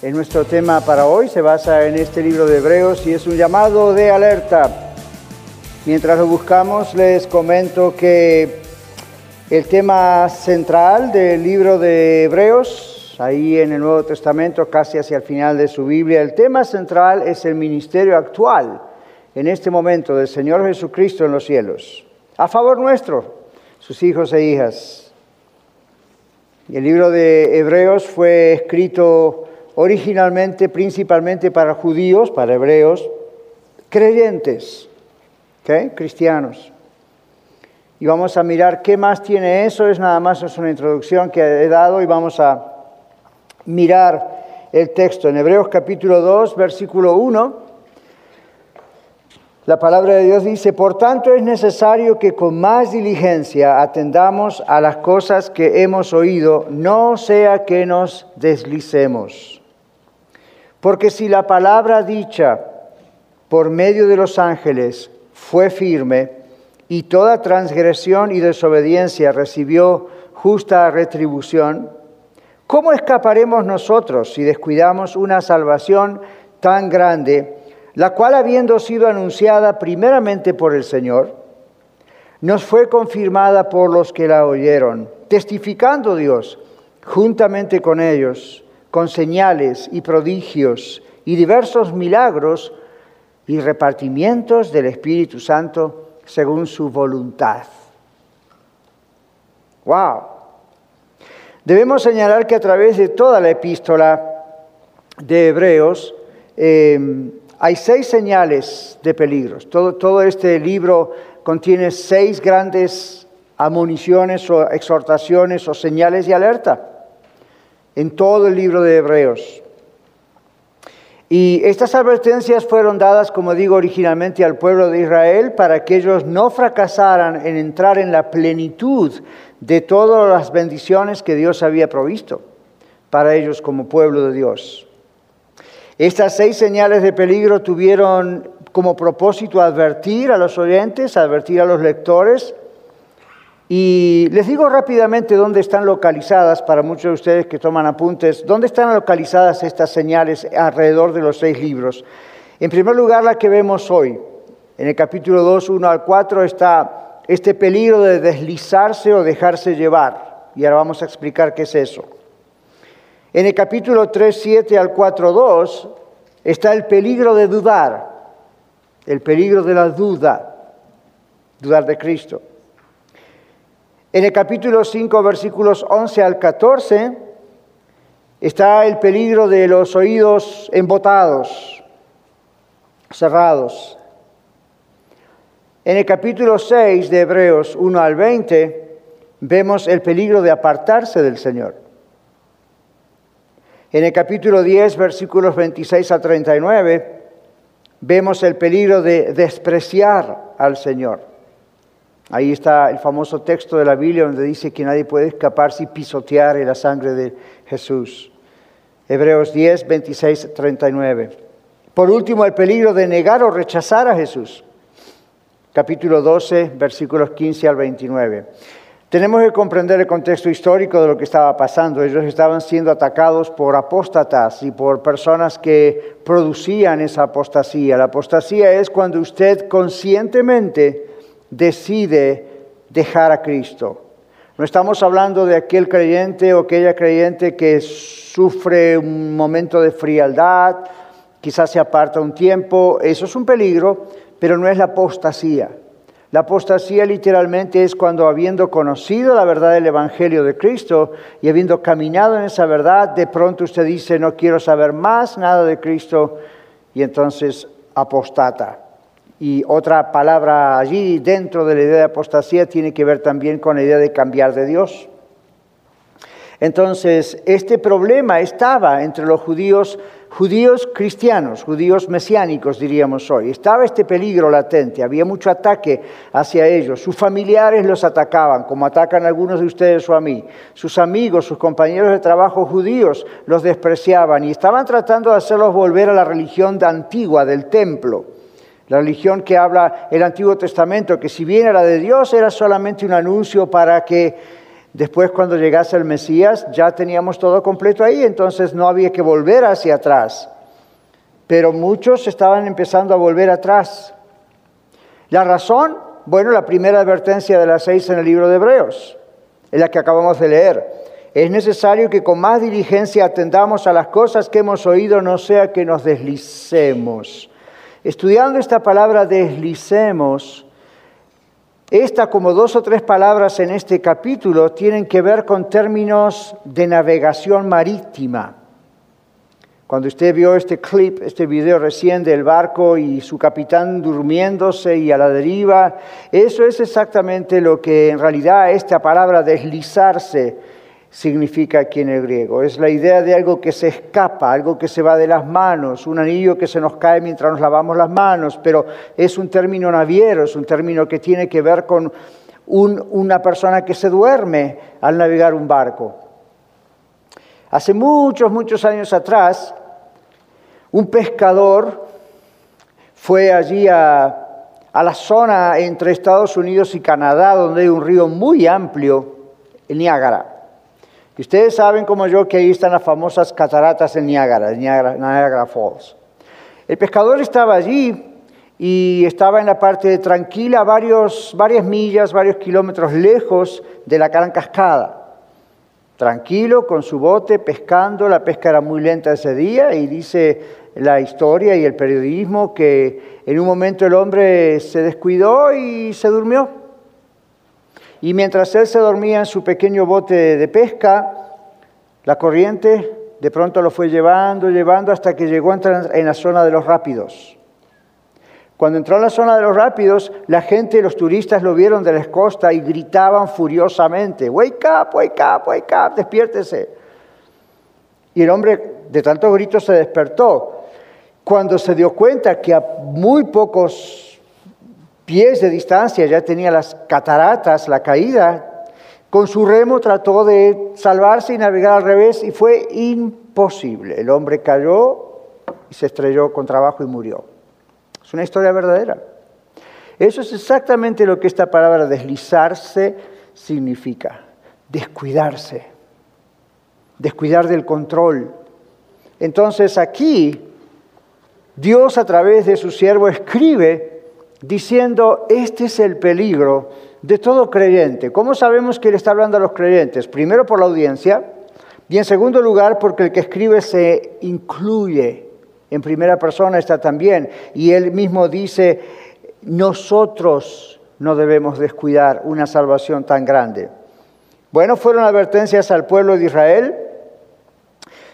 en nuestro tema para hoy se basa en este libro de Hebreos y es un llamado de alerta. Mientras lo buscamos, les comento que el tema central del libro de Hebreos, ahí en el Nuevo Testamento, casi hacia el final de su Biblia, el tema central es el ministerio actual en este momento del Señor Jesucristo en los cielos, a favor nuestro, sus hijos e hijas. Y el libro de Hebreos fue escrito originalmente principalmente para judíos, para hebreos, creyentes, cristianos. Y vamos a mirar qué más tiene eso, es nada más es una introducción que he dado y vamos a mirar el texto en Hebreos capítulo 2, versículo 1. La palabra de Dios dice, por tanto es necesario que con más diligencia atendamos a las cosas que hemos oído, no sea que nos deslicemos. Porque si la palabra dicha por medio de los ángeles fue firme y toda transgresión y desobediencia recibió justa retribución, ¿cómo escaparemos nosotros si descuidamos una salvación tan grande, la cual habiendo sido anunciada primeramente por el Señor, nos fue confirmada por los que la oyeron, testificando Dios juntamente con ellos? Con señales y prodigios y diversos milagros y repartimientos del Espíritu Santo según su voluntad. ¡Wow! Debemos señalar que a través de toda la epístola de Hebreos em, hay seis señales de peligros. Todo, todo este libro contiene seis grandes amuniciones o exhortaciones o señales de alerta en todo el libro de Hebreos. Y estas advertencias fueron dadas, como digo, originalmente al pueblo de Israel para que ellos no fracasaran en entrar en la plenitud de todas las bendiciones que Dios había provisto para ellos como pueblo de Dios. Estas seis señales de peligro tuvieron como propósito advertir a los oyentes, advertir a los lectores, y les digo rápidamente dónde están localizadas, para muchos de ustedes que toman apuntes, dónde están localizadas estas señales alrededor de los seis libros. En primer lugar, la que vemos hoy. En el capítulo 2, 1 al 4 está este peligro de deslizarse o dejarse llevar. Y ahora vamos a explicar qué es eso. En el capítulo 3, 7 al 4, 2 está el peligro de dudar, el peligro de la duda, dudar de Cristo. En el capítulo 5, versículos 11 al 14, está el peligro de los oídos embotados, cerrados. En el capítulo 6 de Hebreos 1 al 20, vemos el peligro de apartarse del Señor. En el capítulo 10, versículos 26 a 39, vemos el peligro de despreciar al Señor. Ahí está el famoso texto de la Biblia donde dice que nadie puede escapar si pisotear la sangre de Jesús. Hebreos 10, 26, 39. Por último, el peligro de negar o rechazar a Jesús. Capítulo 12, versículos 15 al 29. Tenemos que comprender el contexto histórico de lo que estaba pasando. Ellos estaban siendo atacados por apóstatas y por personas que producían esa apostasía. La apostasía es cuando usted conscientemente decide dejar a Cristo. No estamos hablando de aquel creyente o aquella creyente que sufre un momento de frialdad, quizás se aparta un tiempo, eso es un peligro, pero no es la apostasía. La apostasía literalmente es cuando habiendo conocido la verdad del Evangelio de Cristo y habiendo caminado en esa verdad, de pronto usted dice, no quiero saber más nada de Cristo y entonces apostata. Y otra palabra allí dentro de la idea de apostasía tiene que ver también con la idea de cambiar de Dios. Entonces, este problema estaba entre los judíos, judíos cristianos, judíos mesiánicos, diríamos hoy. Estaba este peligro latente, había mucho ataque hacia ellos. Sus familiares los atacaban, como atacan algunos de ustedes o a mí. Sus amigos, sus compañeros de trabajo judíos los despreciaban y estaban tratando de hacerlos volver a la religión antigua del templo. La religión que habla el Antiguo Testamento, que si bien era de Dios, era solamente un anuncio para que Después, cuando llegase el Mesías, ya teníamos todo completo ahí, entonces no había que volver hacia atrás. Pero muchos estaban empezando a volver atrás. La razón, bueno, la primera advertencia de las seis en el libro de Hebreos, es la que acabamos de leer. Es necesario que con más diligencia atendamos a las cosas que hemos oído, no sea que nos deslicemos. Estudiando esta palabra deslicemos, esta, como dos o tres palabras en este capítulo, tienen que ver con términos de navegación marítima. Cuando usted vio este clip, este video recién del barco y su capitán durmiéndose y a la deriva, eso es exactamente lo que en realidad esta palabra deslizarse significa aquí en el griego. Es la idea de algo que se escapa, algo que se va de las manos, un anillo que se nos cae mientras nos lavamos las manos, pero es un término naviero, es un término que tiene que ver con una persona que se duerme al navegar un barco. Hace muchos, muchos años atrás, un pescador fue allí a, a la zona entre Estados Unidos y Canadá, donde hay un río muy amplio, el Niágara. Y ustedes saben como yo que ahí están las famosas cataratas en Niágara, Niagara Falls. El pescador estaba allí y estaba en la parte tranquila, varios, varias millas, varios kilómetros lejos de la gran cascada. Tranquilo, con su bote, pescando. La pesca era muy lenta ese día y dice la historia y el periodismo que en un momento el hombre se descuidó y se durmió. Y mientras él se dormía en su pequeño bote de pesca, la corriente de pronto lo fue llevando, llevando hasta que llegó en la zona de los rápidos. Cuando entró en la zona de los rápidos, la gente, los turistas lo vieron de la costa y gritaban furiosamente, wake up, wake up, wake up, despiértese. Y el hombre de tantos gritos se despertó. Cuando se dio cuenta que a muy pocos pies de distancia ya tenía las cataratas, la caída. Con su remo trató de salvarse y navegar al revés y fue imposible. El hombre cayó y se estrelló con trabajo y murió. Es una historia verdadera. Eso es exactamente lo que esta palabra deslizarse significa. Descuidarse. Descuidar del control. Entonces aquí Dios a través de su siervo escribe diciendo, este es el peligro de todo creyente. ¿Cómo sabemos que él está hablando a los creyentes? Primero por la audiencia y en segundo lugar porque el que escribe se incluye. En primera persona está también. Y él mismo dice, nosotros no debemos descuidar una salvación tan grande. Bueno, fueron advertencias al pueblo de Israel,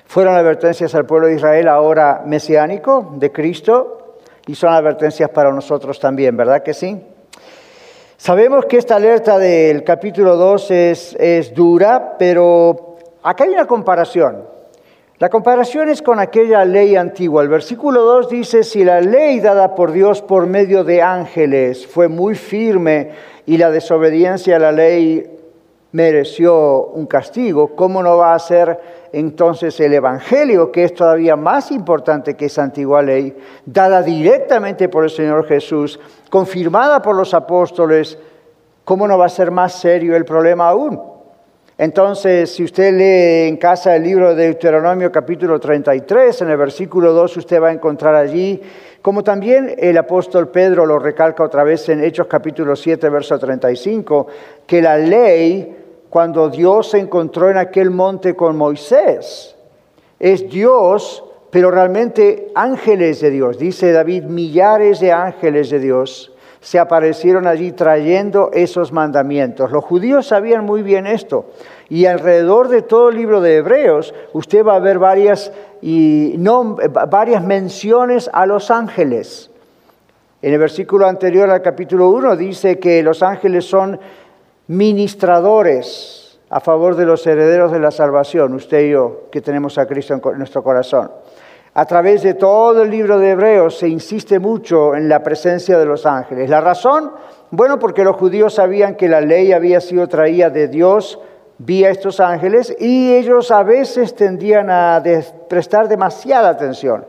fueron advertencias al pueblo de Israel ahora mesiánico de Cristo, y son advertencias para nosotros también, ¿verdad que sí? Sabemos que esta alerta del capítulo 2 es, es dura, pero acá hay una comparación. La comparación es con aquella ley antigua. El versículo 2 dice, si la ley dada por Dios por medio de ángeles fue muy firme y la desobediencia a la ley mereció un castigo, ¿cómo no va a ser entonces el Evangelio, que es todavía más importante que esa antigua ley, dada directamente por el Señor Jesús, confirmada por los apóstoles, ¿cómo no va a ser más serio el problema aún? Entonces, si usted lee en casa el libro de Deuteronomio capítulo 33, en el versículo 2 usted va a encontrar allí, como también el apóstol Pedro lo recalca otra vez en Hechos capítulo 7, verso 35, que la ley cuando Dios se encontró en aquel monte con Moisés. Es Dios, pero realmente ángeles de Dios. Dice David, millares de ángeles de Dios se aparecieron allí trayendo esos mandamientos. Los judíos sabían muy bien esto. Y alrededor de todo el libro de Hebreos, usted va a ver varias, y varias menciones a los ángeles. En el versículo anterior al capítulo 1 dice que los ángeles son ministradores a favor de los herederos de la salvación, usted y yo, que tenemos a Cristo en nuestro corazón. A través de todo el libro de Hebreos se insiste mucho en la presencia de los ángeles. ¿La razón? Bueno, porque los judíos sabían que la ley había sido traída de Dios vía estos ángeles y ellos a veces tendían a prestar demasiada atención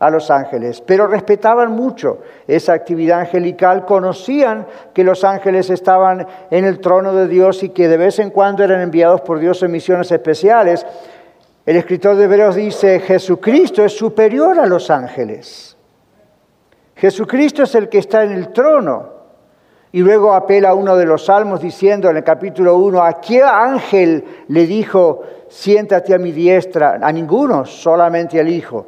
a los ángeles, pero respetaban mucho esa actividad angelical, conocían que los ángeles estaban en el trono de Dios y que de vez en cuando eran enviados por Dios en misiones especiales. El escritor de Hebreos dice, Jesucristo es superior a los ángeles. Jesucristo es el que está en el trono. Y luego apela a uno de los salmos diciendo en el capítulo 1, ¿a qué ángel le dijo, siéntate a mi diestra? A ninguno, solamente al Hijo.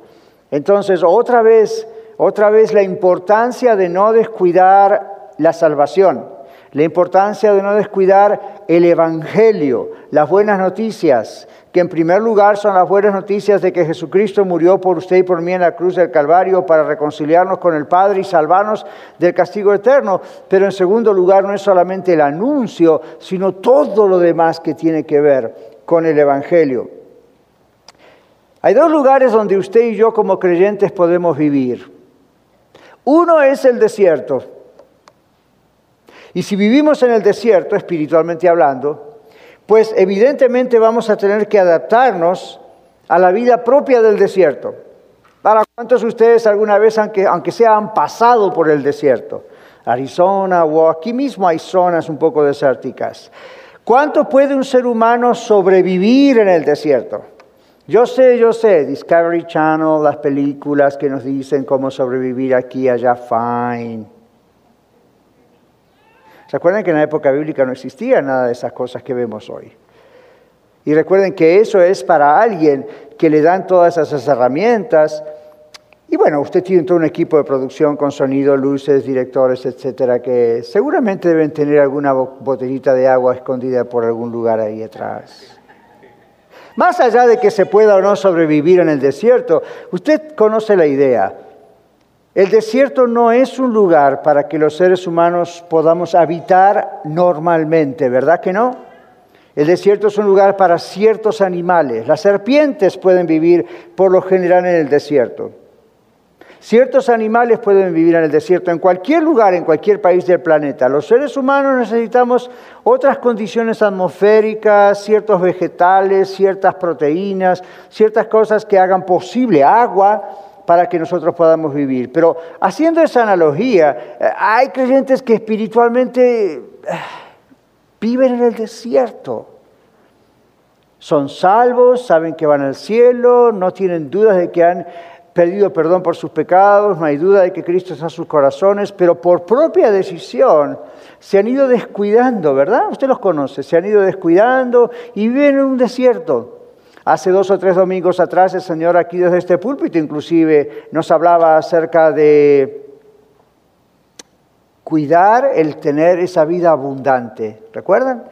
Entonces, otra vez, otra vez la importancia de no descuidar la salvación, la importancia de no descuidar el Evangelio, las buenas noticias, que en primer lugar son las buenas noticias de que Jesucristo murió por usted y por mí en la cruz del Calvario para reconciliarnos con el Padre y salvarnos del castigo eterno, pero en segundo lugar no es solamente el anuncio, sino todo lo demás que tiene que ver con el Evangelio. Hay dos lugares donde usted y yo como creyentes podemos vivir. Uno es el desierto. Y si vivimos en el desierto, espiritualmente hablando, pues evidentemente vamos a tener que adaptarnos a la vida propia del desierto. ¿Para cuántos de ustedes alguna vez, aunque, aunque sea, han pasado por el desierto? Arizona o aquí mismo hay zonas un poco desérticas. ¿Cuánto puede un ser humano sobrevivir en el desierto? Yo sé, yo sé, Discovery Channel, las películas que nos dicen cómo sobrevivir aquí, allá, fine. ¿Se acuerdan que en la época bíblica no existía nada de esas cosas que vemos hoy? Y recuerden que eso es para alguien que le dan todas esas herramientas. Y bueno, usted tiene todo un equipo de producción con sonido, luces, directores, etcétera, que seguramente deben tener alguna botellita de agua escondida por algún lugar ahí atrás. Más allá de que se pueda o no sobrevivir en el desierto, usted conoce la idea. El desierto no es un lugar para que los seres humanos podamos habitar normalmente, ¿verdad que no? El desierto es un lugar para ciertos animales. Las serpientes pueden vivir por lo general en el desierto. Ciertos animales pueden vivir en el desierto, en cualquier lugar, en cualquier país del planeta. Los seres humanos necesitamos otras condiciones atmosféricas, ciertos vegetales, ciertas proteínas, ciertas cosas que hagan posible agua, para que nosotros podamos vivir. Pero haciendo esa analogía, eh, hay creyentes que espiritualmente eh, viven en el desierto. Son salvos, saben que van al cielo, no tienen dudas de que han pedido perdón por sus pecados, no hay duda de que Cristo está en sus corazones, pero por propia decisión se han ido descuidando, ¿verdad? Usted los conoce, se han ido descuidando y viven en un desierto. Hace dos o tres domingos atrás el Señor aquí desde este púlpito inclusive nos hablaba acerca de cuidar el tener esa vida abundante. ¿Recuerdan?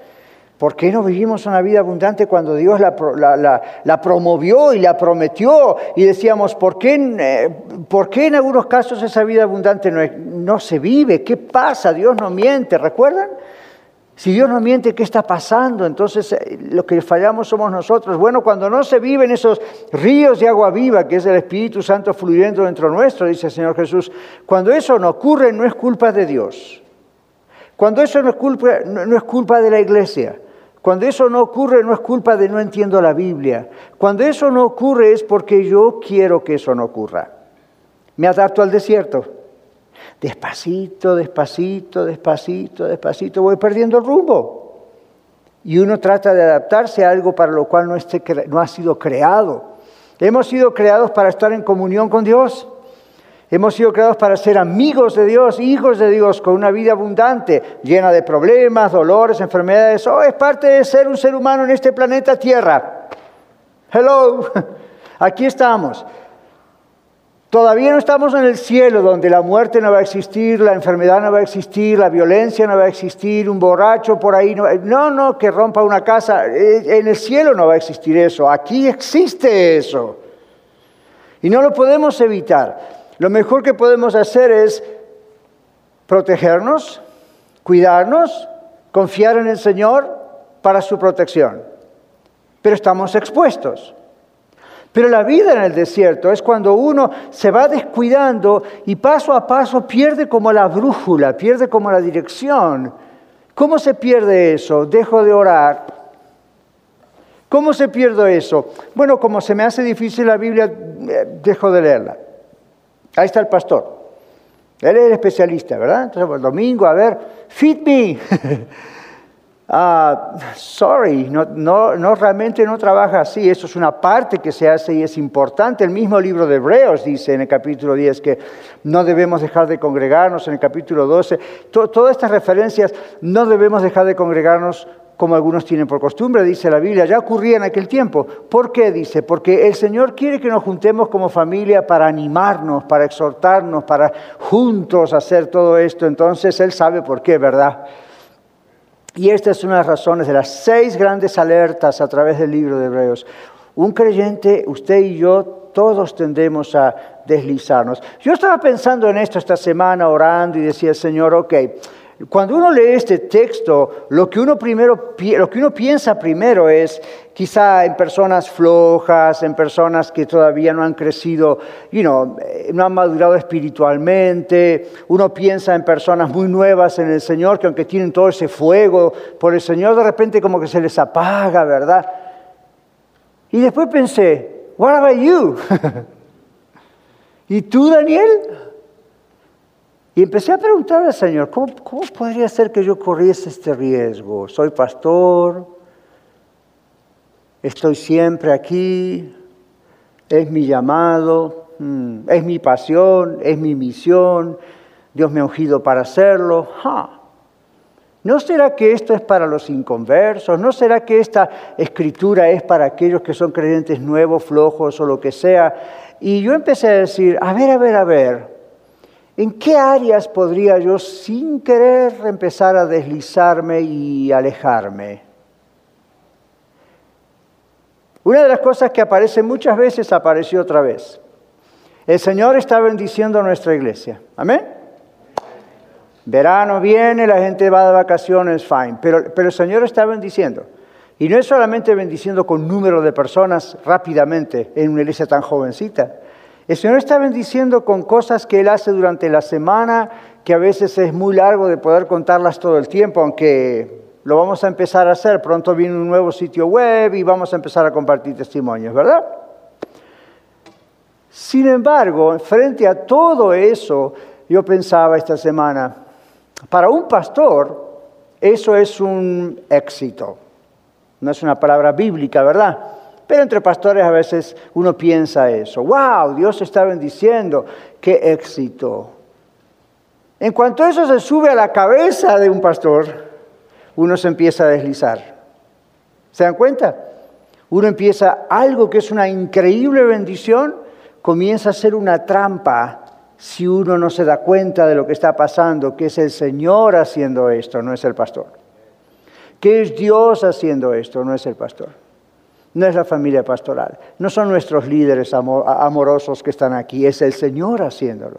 ¿Por qué no vivimos una vida abundante cuando Dios la, promovió y la prometió? Y decíamos, ¿por qué, eh, ¿por qué en algunos casos esa vida abundante no, no se vive? ¿Qué pasa? Dios no miente, ¿recuerdan? Si Dios no miente, ¿qué está pasando? Entonces eh, lo que fallamos somos nosotros. Bueno, cuando no se viven esos ríos de agua viva, que es el Espíritu Santo fluyendo dentro nuestro, dice el Señor Jesús, cuando eso no ocurre no es culpa de Dios. Cuando eso no es culpa, no es culpa de la iglesia. Cuando eso no ocurre no es culpa de no entiendo la Biblia. Cuando eso no ocurre es porque yo quiero que eso no ocurra. Me adapto al desierto. Despacito, despacito, despacito, despacito, voy perdiendo el rumbo. Y uno trata de adaptarse a algo para lo cual no, esté, no ha sido creado. Hemos sido creados para estar en comunión con Dios. Hemos sido creados para ser amigos de Dios, hijos de Dios, con una vida abundante, llena de problemas, dolores, enfermedades. Oh, es parte de ser un ser humano en este planeta Tierra. Hello, aquí estamos. Todavía no estamos en el cielo donde la muerte no va a existir, la enfermedad no va a existir, la violencia no va a existir, un borracho por ahí. No, no, no, que rompa una casa. Eh, en el cielo no va a existir eso. Aquí existe eso. Y no lo podemos evitar. Lo mejor que podemos hacer es protegernos, cuidarnos, confiar en el Señor, para su protección, pero estamos expuestos. Pero la vida en el desierto es cuando uno se va descuidando y paso a paso pierde como la brújula, pierde como la dirección. ¿Cómo se pierde eso? Dejo de orar. ¿Cómo se pierde eso? Bueno, como se me hace difícil la Biblia, eh, dejo de leerla. Ahí está el pastor. Él es el especialista, ¿verdad? Entonces, el domingo, a ver, feed me. Ah, sorry, no, no, no, realmente no trabaja así. Eso es una parte que se hace y es importante. El mismo libro de Hebreos dice en el capítulo 10 que no debemos dejar de congregarnos. En el capítulo 12, todas estas referencias, no debemos dejar de congregarnos como algunos tienen por costumbre, dice la Biblia, ya ocurría en aquel tiempo. ¿Por qué? Dice, porque el Señor quiere que nos juntemos como familia para animarnos, para exhortarnos, para juntos hacer todo esto. Entonces Él sabe por qué, ¿verdad? Y esta es una de las razones de las seis grandes alertas a través del libro de Hebreos. Un creyente, usted y yo, todos tendemos a deslizarnos. Yo estaba pensando en esto esta semana, orando y decía, Señor, ok, cuando uno lee este texto, lo que uno, primero, lo que uno piensa primero es quizá en personas flojas, en personas que todavía no han crecido, you know, eh, no han madurado espiritualmente. Uno piensa en personas muy nuevas en el Señor, que aunque tienen todo ese fuego por el Señor, de repente como que se les apaga, ¿verdad? Y después pensé, what about you? ¿Y tú, Daniel? Y empecé a preguntar al Señor, ¿cómo, podría ser que yo corriese este riesgo? Soy pastor, estoy siempre aquí, es mi llamado, mm, es mi pasión, es mi misión, Dios me ha ungido para hacerlo. ¿No será que esto es para los inconversos? ¿No será que esta escritura es para aquellos que son creyentes nuevos, flojos o lo que sea? Y yo empecé a decir, a ver, a ver, a ver, ¿En qué áreas podría yo sin querer empezar a deslizarme y alejarme? Una de las cosas que aparece muchas veces apareció otra vez. El Señor está bendiciendo nuestra iglesia. Amén. Verano viene, la gente va de vacaciones, fine. Pero, pero el Señor está bendiciendo. Y no es solamente bendiciendo con número de personas rápidamente en una iglesia tan jovencita. El Señor está bendiciendo con cosas que Él hace durante la semana, que a veces es muy largo de poder contarlas todo el tiempo, aunque lo vamos a empezar a hacer. Pronto viene un nuevo sitio web y vamos a empezar a compartir testimonios, ¿verdad? Sin embargo, frente a todo eso, yo pensaba esta semana, para un pastor eso es un éxito. No es una palabra bíblica, ¿verdad? Pero entre pastores a veces uno piensa eso. ¡Wow! Dios está bendiciendo. ¡Qué éxito! En cuanto eso se sube a la cabeza de un pastor, uno se empieza a deslizar. ¿Se dan cuenta? Uno empieza algo que es una increíble bendición, comienza a ser una trampa si uno no se da cuenta de lo que está pasando, que es el Señor haciendo esto, no es el pastor. Que es Dios haciendo esto, no es el pastor. No es la familia pastoral, no son nuestros líderes amorosos que están aquí, es el Señor haciéndolo.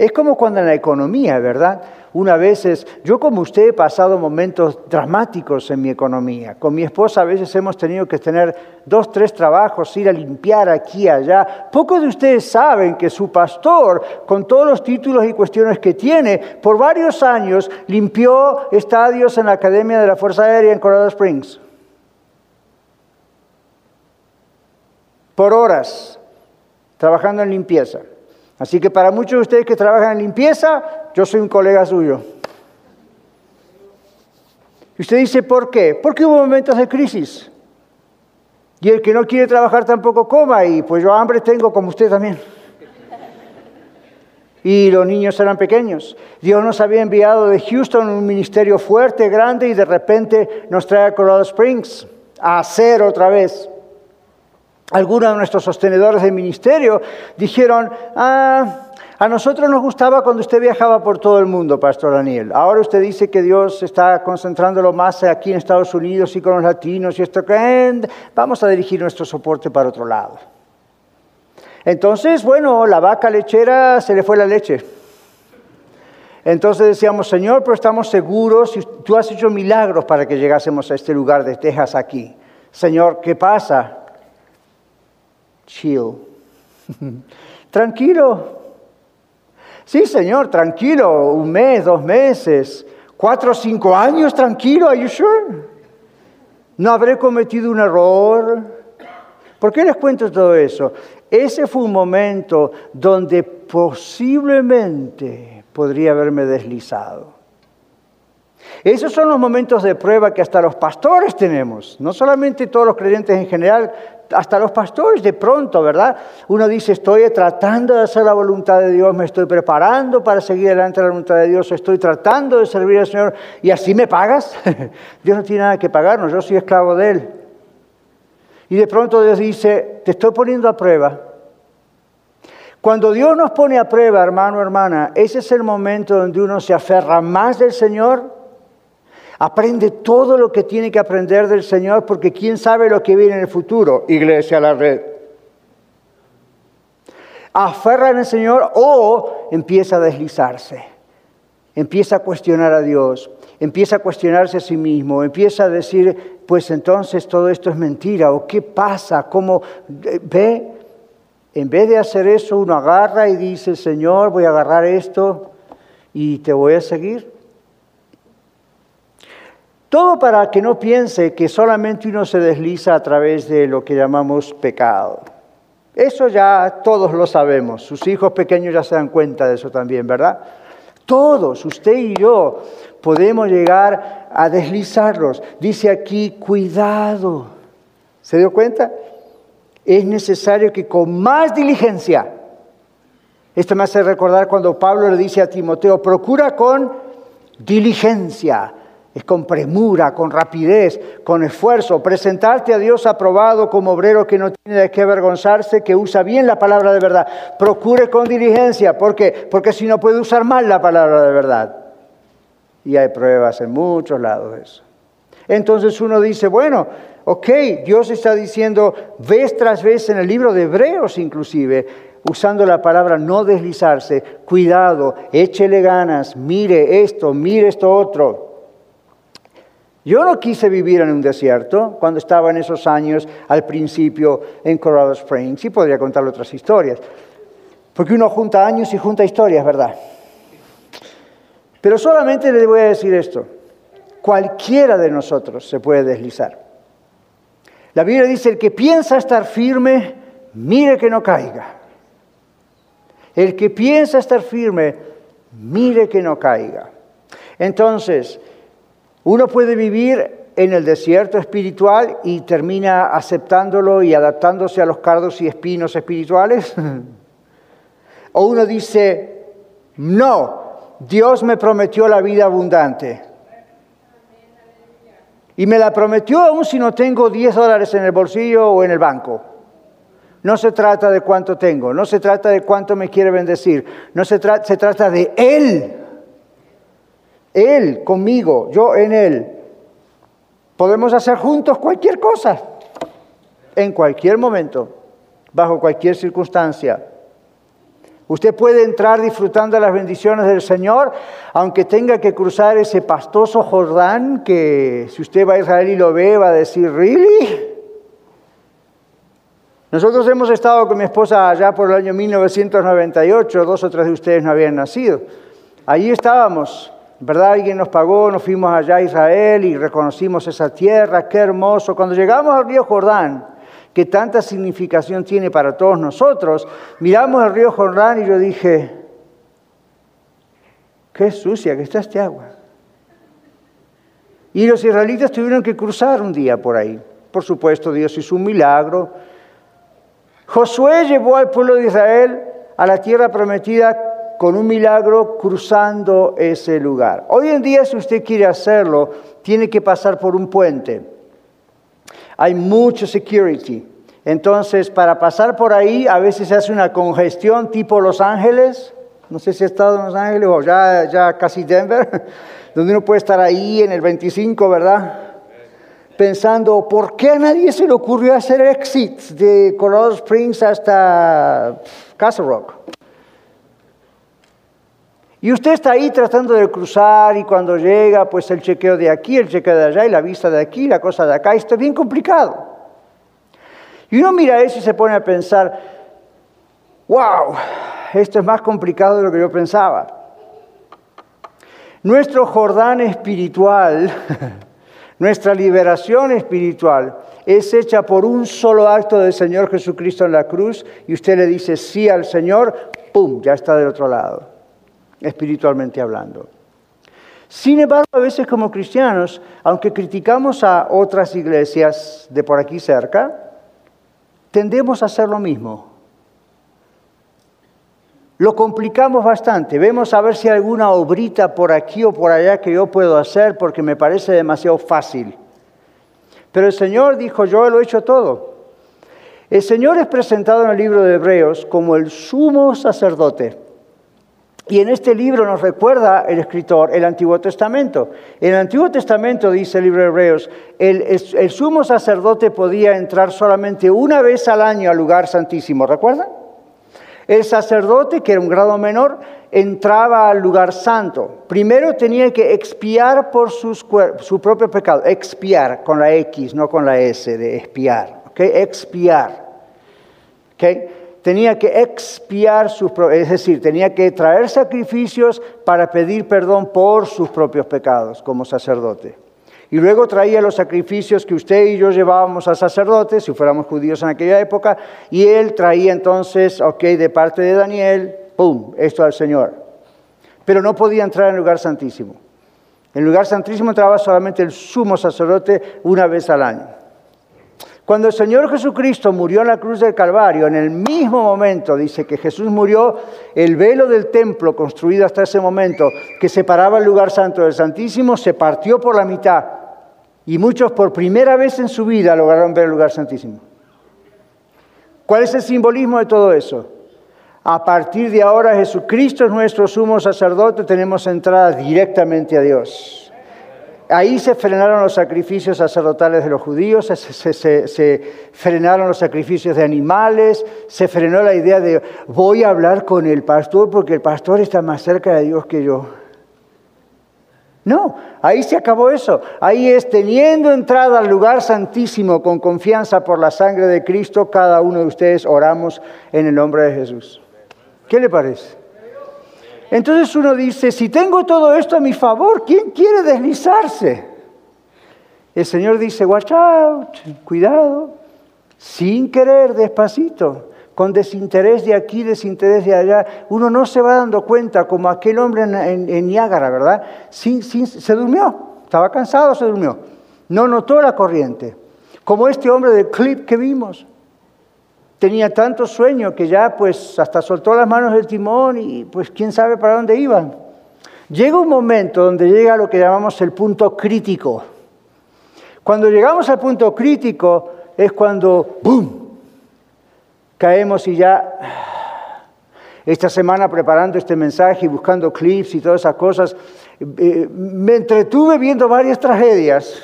Es como cuando en la economía, ¿verdad? Una vez yo como usted he pasado momentos dramáticos en mi economía. Con mi esposa a veces hemos tenido que tener dos, tres trabajos, ir a limpiar aquí allá. Pocos de ustedes saben que su pastor, con todos los títulos y cuestiones que tiene, por varios años limpió estadios en la Academia de la Fuerza Aérea en Colorado Springs. Por horas trabajando en limpieza. Así que para muchos de ustedes que trabajan en limpieza, yo soy un colega suyo. Y usted dice, ¿por qué? Porque hubo momentos de crisis. Y el que no quiere trabajar tampoco coma, y pues yo hambre tengo como usted también. Y los niños eran pequeños. Dios nos había enviado de Houston un ministerio fuerte, grande, y de repente nos trae a Colorado Springs a hacer otra vez algunos de nuestros sostenedores del ministerio dijeron, ah, a nosotros nos gustaba cuando usted viajaba por todo el mundo, Pastor Daniel. Ahora usted dice que Dios está concentrándolo más aquí en Estados Unidos y con los latinos y esto vamos a dirigir nuestro soporte para otro lado. Entonces, bueno, la vaca lechera se le fue la leche. Entonces decíamos, Señor, pero estamos seguros, tú has hecho milagros para que llegásemos a este lugar de Texas aquí. Señor, ¿qué pasa? Chill. tranquilo. Sí, Señor, tranquilo. Un mes, dos meses, cuatro o cinco años, tranquilo. Are you sure? No habré cometido un error. ¿Por qué les cuento todo eso? Ese fue un momento donde posiblemente podría haberme deslizado. Esos son los momentos de prueba que hasta los pastores tenemos, no solamente todos los creyentes en general, hasta los pastores de pronto, ¿verdad? Uno dice, estoy tratando de hacer la voluntad de Dios, me estoy preparando para seguir adelante la voluntad de Dios, estoy tratando de servir al Señor y así me pagas. Dios no tiene nada que pagarnos, yo soy esclavo de Él. Y de pronto Dios dice, te estoy poniendo a prueba cuando Dios nos pone a prueba, hermano, hermana, ese es el momento donde uno se aferra más del Señor, aprende todo lo que tiene que aprender del Señor, porque quién sabe lo que viene en el futuro, iglesia a la red. Aferra en el Señor o empieza a deslizarse, empieza a cuestionar a Dios, empieza a cuestionarse a sí mismo, empieza a decir, pues entonces todo esto es mentira, o qué pasa, cómo ve en vez de hacer eso, uno agarra y dice, Señor, voy a agarrar esto y te voy a seguir. Todo para que no piense que solamente uno se desliza a través de lo que llamamos pecado. Eso ya todos lo sabemos. Sus hijos pequeños ya se dan cuenta de eso también, ¿verdad? Todos, usted y yo, podemos llegar a deslizarlos. Dice aquí, cuidado. ¿Se dio cuenta? es necesario que con más diligencia, esto me hace recordar cuando Pablo le dice a Timoteo, procura con diligencia, es con premura, con rapidez, con esfuerzo, presentarte a Dios aprobado como obrero que no tiene de qué avergonzarse, que usa bien la palabra de verdad. Procure con diligencia, ¿por qué? Porque si no puede usar mal la palabra de verdad. Y hay pruebas en muchos lados de eso. Entonces uno dice, bueno, ok, Dios está diciendo vez tras vez en el libro de Hebreos inclusive, usando la palabra no deslizarse, cuidado, échele ganas, mire esto, mire esto otro. Yo no quise vivir en un desierto cuando estaba en esos años al principio en Colorado Springs. Sí podría contar otras historias. Porque uno junta años y junta historias, ¿verdad? Pero solamente le voy a decir esto. Cualquiera de nosotros se puede deslizar. La Biblia dice, el que piensa estar firme, mire que no caiga. El que piensa estar firme, mire que no caiga. Entonces, uno puede vivir en el desierto espiritual y termina aceptándolo y adaptándose a los cardos y espinos espirituales. o uno dice, no, Dios me prometió la vida abundante. Y me la prometió aún si no tengo 10 dólares en el bolsillo o en el banco. No se trata de cuánto tengo, no se trata de cuánto me quiere bendecir, no se, se trata de Él. Él conmigo, yo en Él. Podemos hacer juntos cualquier cosa, en cualquier momento, bajo cualquier circunstancia. Usted puede entrar disfrutando las bendiciones del Señor, aunque tenga que cruzar ese pastoso Jordán que si usted va a Israel y lo ve, va a decir, ¿really? Nosotros hemos estado con mi esposa allá por el año 1998, dos o tres de ustedes no habían nacido. Allí estábamos, ¿verdad? Alguien nos pagó, nos fuimos allá a Israel y reconocimos esa tierra, qué hermoso. Cuando llegamos al río Jordán, que tanta significación tiene para todos nosotros, miramos el río Jordán y yo dije, qué sucia que está este agua. Y los israelitas tuvieron que cruzar un día por ahí. Por supuesto, Dios hizo un milagro. Josué llevó al pueblo de Israel a la tierra prometida con un milagro cruzando ese lugar. Hoy en día, si usted quiere hacerlo, tiene que pasar por un puente hay mucho security. Entonces, para pasar por ahí, a veces se hace una congestión tipo Los Ángeles. No sé si ha estado en Los Ángeles o ya, ya casi Denver, donde uno puede estar ahí en el 25, ¿verdad? Pensando, ¿por qué a nadie se le ocurrió hacer exits de Colorado Springs hasta Castle Rock? Y usted está ahí tratando de cruzar y cuando llega, pues el chequeo de aquí, el chequeo de allá y la vista de aquí, la cosa de acá, esto es bien complicado. Y uno mira eso y se pone a pensar, wow, esto es más complicado de lo que yo pensaba. Nuestro Jordán espiritual, nuestra liberación espiritual, es hecha por un solo acto del Señor Jesucristo en la cruz y usted le dice sí al Señor, ¡pum!, ya está del otro lado, espiritualmente hablando. Sin embargo, a veces como cristianos, aunque criticamos a otras iglesias de por aquí cerca, tendemos a hacer lo mismo. Lo complicamos bastante. Vemos a ver si hay alguna obrita por aquí o por allá que yo puedo hacer porque me parece demasiado fácil. Pero el Señor dijo, yo lo he hecho todo. El Señor es presentado en el libro de Hebreos como el sumo sacerdote. Y en este libro nos recuerda el escritor el Antiguo Testamento. En el Antiguo Testamento, dice el libro de Hebreos, el, sumo sacerdote podía entrar solamente una vez al año al lugar santísimo. ¿Recuerdan? El sacerdote, que era un grado menor, entraba al lugar santo. Primero tenía que expiar por sus, su propio pecado. Expiar con la X, no con la S de expiar. ¿okay? Expiar. ¿okay? Tenía que expiar sus, es decir, tenía que traer sacrificios para pedir perdón por sus propios pecados como sacerdote. Y luego traía los sacrificios que usted y yo llevábamos al sacerdote, si fuéramos judíos en aquella época, y él traía entonces, ok, de parte de Daniel, ¡pum!, esto al Señor. Pero no podía entrar en lugar santísimo. En lugar santísimo entraba solamente el sumo sacerdote una vez al año. Cuando el Señor Jesucristo murió en la cruz del Calvario, en el mismo momento, dice que Jesús murió, el velo del templo construido hasta ese momento, que separaba el lugar santo del Santísimo, se partió por la mitad. Y muchos por primera vez en su vida lograron ver el lugar santísimo. ¿Cuál es el simbolismo de todo eso? A partir de ahora Jesucristo es nuestro sumo sacerdote, tenemos entrada directamente a Dios. Ahí se frenaron los sacrificios sacerdotales de los judíos, se, frenaron los sacrificios de animales, se frenó la idea de voy a hablar con el pastor porque el pastor está más cerca de Dios que yo. No, ahí se acabó eso. Ahí es teniendo entrada al lugar santísimo con confianza por la sangre de Cristo, cada uno de ustedes oramos en el nombre de Jesús. ¿Qué le parece? Entonces uno dice, si tengo todo esto a mi favor, ¿quién quiere deslizarse? El Señor dice, watch out, cuidado, sin querer, despacito, con desinterés de aquí, desinterés de allá. Uno no se va dando cuenta, como aquel hombre en, Niágara, ¿verdad? se durmió, estaba cansado, se durmió. No notó la corriente, como este hombre del clip que vimos tenía tanto sueño que ya pues hasta soltó las manos del timón y pues quién sabe para dónde iban. Llega un momento donde llega lo que llamamos el punto crítico. Cuando llegamos al punto crítico es cuando ¡boom! caemos y ya esta semana preparando este mensaje y buscando clips y todas esas cosas, eh, me entretuve viendo varias tragedias,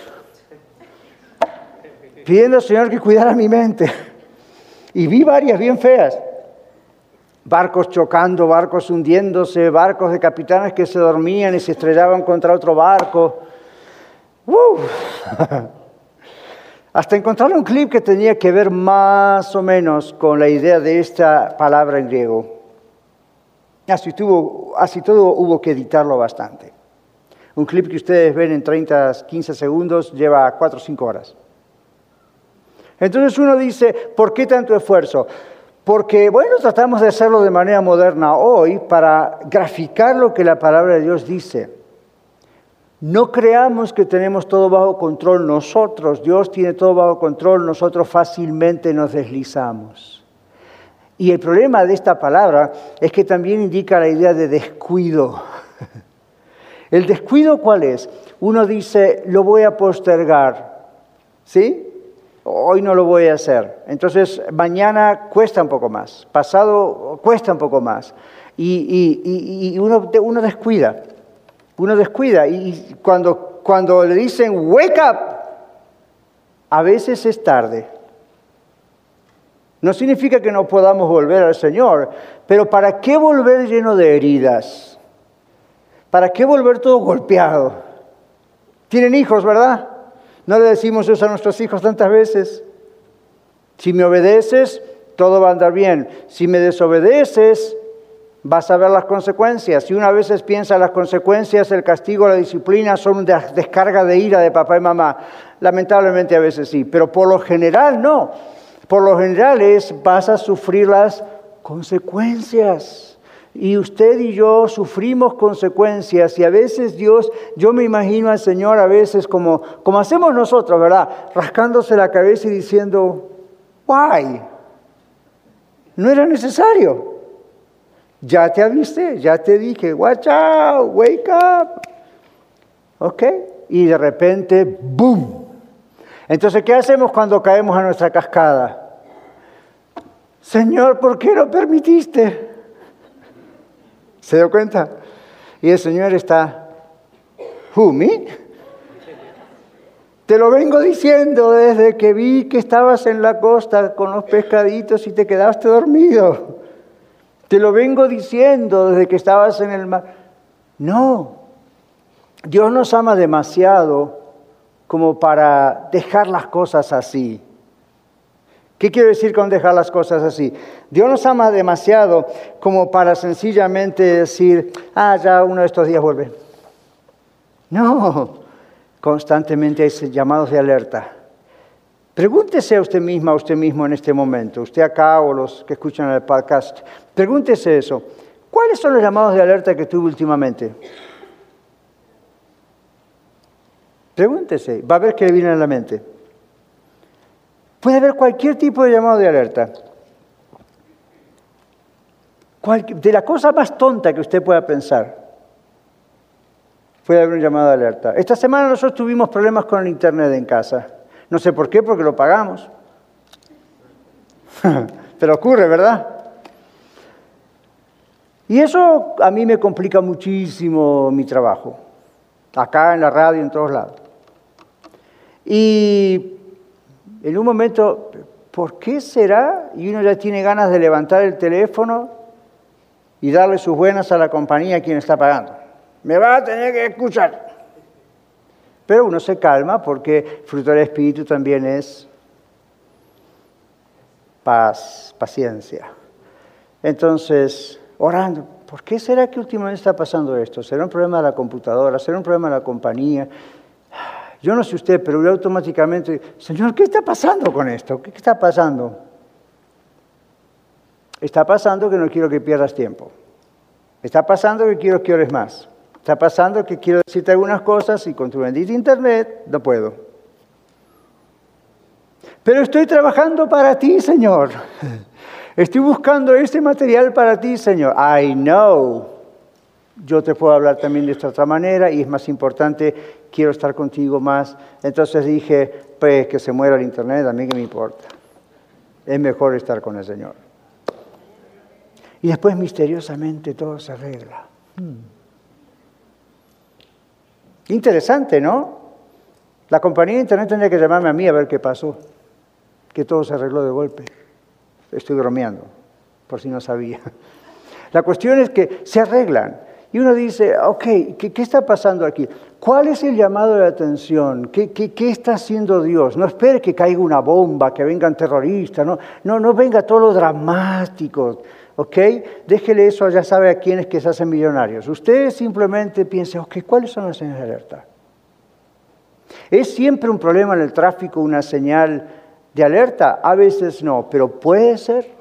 pidiendo al Señor que cuidara mi mente. Y vi varias bien feas. Barcos chocando, barcos hundiéndose, barcos de capitanes que se dormían y se estrellaban contra otro barco. Hasta encontrar un clip que tenía que ver más o menos con la idea de esta palabra en griego. Así, tuvo, así todo hubo que editarlo bastante. Un clip que ustedes ven en 30, 15 segundos lleva 4 o 5 horas. Entonces uno dice, ¿por qué tanto esfuerzo? Porque, bueno, tratamos de hacerlo de manera moderna hoy para graficar lo que la palabra de Dios dice. No creamos que tenemos todo bajo control nosotros, Dios tiene todo bajo control, nosotros fácilmente nos deslizamos. Y el problema de esta palabra es que también indica la idea de descuido. ¿El descuido cuál es? Uno dice, lo voy a postergar, ¿sí? Hoy no lo voy a hacer. Entonces, mañana cuesta un poco más, pasado cuesta un poco más. Y, uno, uno, descuida, uno descuida. Y cuando, cuando le dicen, wake up, a veces es tarde. No significa que no podamos volver al Señor, pero ¿para qué volver lleno de heridas? ¿Para qué volver todo golpeado? Tienen hijos, ¿verdad? ¿No le decimos eso a nuestros hijos tantas veces? Si me obedeces, todo va a andar bien. Si me desobedeces, vas a ver las consecuencias. Si una vez piensa las consecuencias, el castigo, la disciplina son una descarga de ira de papá y mamá. Lamentablemente a veces sí, pero por lo general no. Por lo general es vas a sufrir las consecuencias. Y usted y yo sufrimos consecuencias y a veces Dios, yo me imagino al Señor a veces como, como hacemos nosotros, ¿verdad? Rascándose la cabeza y diciendo, why? No era necesario. Ya te avisé, ya te dije, watch out, wake up. ¿Ok? Y de repente, ¡boom! Entonces, ¿qué hacemos cuando caemos a nuestra cascada? Señor, ¿por qué lo permitiste? ¿Se dio cuenta? Y el Señor está, ¿who, me? Te lo vengo diciendo desde que vi que estabas en la costa con los pescaditos y te quedaste dormido. Te lo vengo diciendo desde que estabas en el mar. No, Dios nos ama demasiado como para dejar las cosas así. ¿Qué quiero decir con dejar las cosas así? Dios nos ama demasiado como para sencillamente decir, ah, ya uno de estos días vuelve. No, constantemente hay llamados de alerta. Pregúntese a usted misma, a usted mismo en este momento, usted acá o los que escuchan el podcast, pregúntese eso. ¿Cuáles son los llamados de alerta que tuve últimamente? Pregúntese, va a ver qué le viene a la mente. Puede haber cualquier tipo de llamado de alerta. de la cosa más tonta que usted pueda pensar, puede haber un llamado de alerta. Esta semana nosotros tuvimos problemas con el Internet en casa. No sé por qué, porque lo pagamos. Pero ocurre, ¿verdad? Y eso a mí me complica muchísimo mi trabajo, acá en la radio, en todos lados. Y en un momento, ¿por qué será? Y uno ya tiene ganas de levantar el teléfono y darle sus buenas a la compañía a quien está pagando. Me va a tener que escuchar. Pero uno se calma porque fruto del Espíritu también es paz, paciencia. Entonces, orando, ¿por qué será que últimamente está pasando esto? ¿Será un problema de la computadora? ¿Será un problema de la compañía? Yo no sé usted, pero yo automáticamente, Señor, ¿qué está pasando con esto? ¿Qué está pasando? Está pasando que no quiero que pierdas tiempo. Está pasando que quiero que ores más. Está pasando que quiero decirte algunas cosas y con tu bendito internet no puedo. Pero estoy trabajando para ti, Señor. Estoy buscando este material para ti, Señor. I know. Yo te puedo hablar también de esta otra manera y es más importante quiero estar contigo más. Entonces dije, pues que se muera el Internet, a mí que me importa. Es mejor estar con el Señor. Y después misteriosamente todo se arregla. Hmm. Interesante, ¿no? La compañía de Internet tendría que llamarme a mí a ver qué pasó, que todo se arregló de golpe. Estoy bromeando, por si no sabía. La cuestión es que se arreglan. Y uno dice, ok, ¿qué, está pasando aquí? ¿Cuál es el llamado de atención? ¿Qué, ¿Qué, está haciendo Dios? No espere que caiga una bomba, que vengan terroristas, no, no, venga todo lo dramático, ¿ok? Déjele eso, ya sabe a quiénes que se hacen millonarios. Usted simplemente piense, ok, ¿cuáles son las señales de alerta? ¿Es siempre un problema en el tráfico una señal de alerta? A veces no, pero puede ser.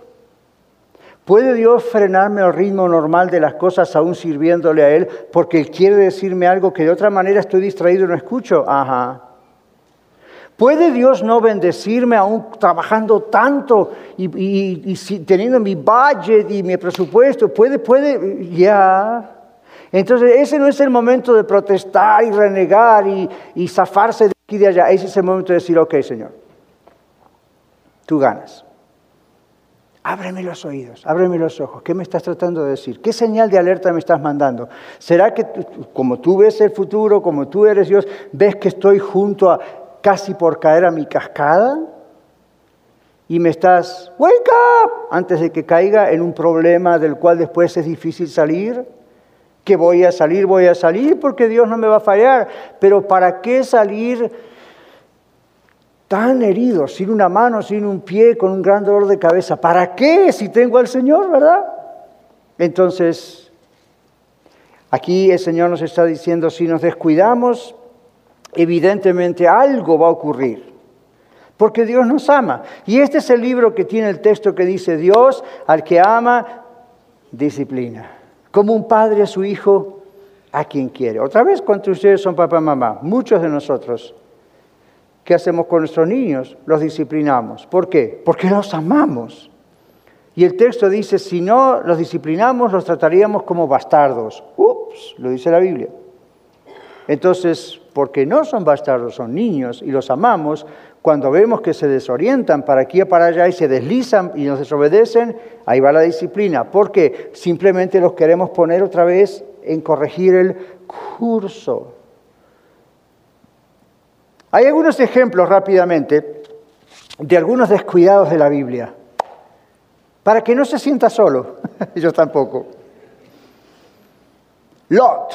¿Puede Dios frenarme al ritmo normal de las cosas aún sirviéndole a Él porque Él quiere decirme algo que de otra manera estoy distraído y no escucho? Ajá. ¿Puede Dios no bendecirme aún trabajando tanto y, teniendo mi budget y mi presupuesto? ¿Puede, puede? Ya. Entonces ese no es el momento de protestar y renegar y, y zafarse de aquí y de allá. Ese es el momento de decir, ok, Señor, tú ganas. Ábreme los oídos, ábreme los ojos. ¿Qué me estás tratando de decir? ¿Qué señal de alerta me estás mandando? ¿Será que como tú ves el futuro, como tú eres Dios, ves que estoy junto a casi por caer a mi cascada? Y me estás, wake up, antes de que caiga en un problema del cual después es difícil salir. Que voy a salir, voy a salir porque Dios no me va a fallar. Pero ¿para qué salir tan herido, sin una mano, sin un pie, con un gran dolor de cabeza? ¿Para qué si tengo al Señor, verdad? Entonces, aquí el Señor nos está diciendo, si nos descuidamos, evidentemente algo va a ocurrir. Porque Dios nos ama. Y este es el libro que tiene el texto que dice, Dios al que ama, disciplina. Como un padre a su hijo, a quien quiere. Otra vez, ¿cuántos de ustedes son papá mamá? Muchos de nosotros. ¿Qué hacemos con nuestros niños? Los disciplinamos. ¿Por qué? Porque los amamos. Y el texto dice, si no los disciplinamos, los trataríamos como bastardos. Ups, lo dice la Biblia. Entonces, porque no son bastardos, son niños y los amamos, cuando vemos que se desorientan para aquí y para allá y se deslizan y nos desobedecen, ahí va la disciplina. Porque simplemente los queremos poner otra vez en corregir el curso. Hay algunos ejemplos rápidamente de algunos descuidados de la Biblia, para que no se sienta solo, yo tampoco. Lot.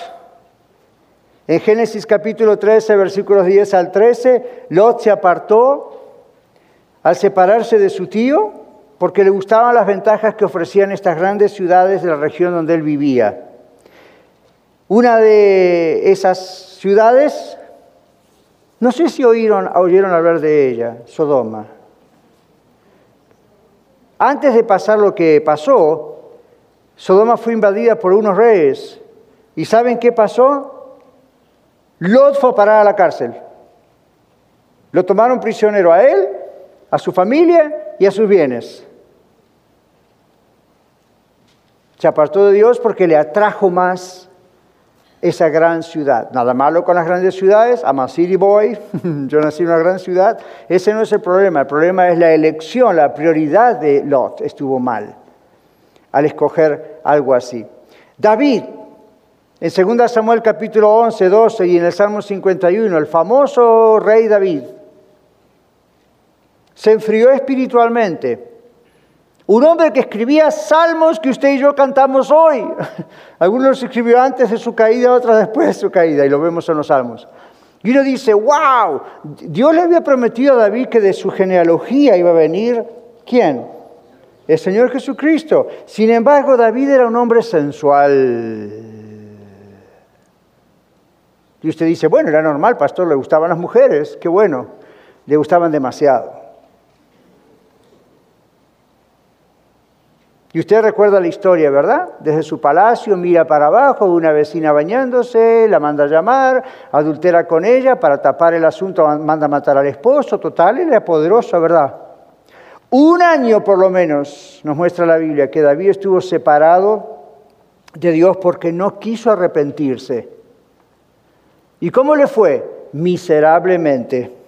En Génesis capítulo 13, versículos 10 al 13, Lot se apartó al separarse de su tío porque le gustaban las ventajas que ofrecían estas grandes ciudades de la región donde él vivía. Una de esas ciudades, no sé si oyeron, oyeron hablar de ella, Sodoma. Antes de pasar lo que pasó, Sodoma fue invadida por unos reyes. ¿Y saben qué pasó? Lot fue a parar a la cárcel. Lo tomaron prisionero a él, a su familia y a sus bienes. Se apartó de Dios porque le atrajo más esa gran ciudad. Nada malo con las grandes ciudades. I'm a city boy. Yo nací en una gran ciudad. Ese no es el problema. El problema es la elección, la prioridad de Lot estuvo mal al escoger algo así. David en 2 Samuel capítulo 11, 12 y en el Salmo 51, el famoso rey David se enfrió espiritualmente. Un hombre que escribía salmos que usted y yo cantamos hoy. Algunos los escribió antes de su caída, otros después de su caída, y lo vemos en los salmos. Y uno dice, wow, Dios le había prometido a David que de su genealogía iba a venir, ¿quién? El Señor Jesucristo. Sin embargo, David era un hombre sensual. Y usted dice, bueno, era normal, pastor, le gustaban las mujeres, qué bueno, le gustaban demasiado. Y usted recuerda la historia, ¿verdad? Desde su palacio mira para abajo, una vecina bañándose, la manda a llamar, adultera con ella, para tapar el asunto manda a matar al esposo, total, él era poderoso, ¿verdad? Un año por lo menos nos muestra la Biblia que David estuvo separado de Dios porque no quiso arrepentirse. ¿Y cómo le fue? Miserablemente.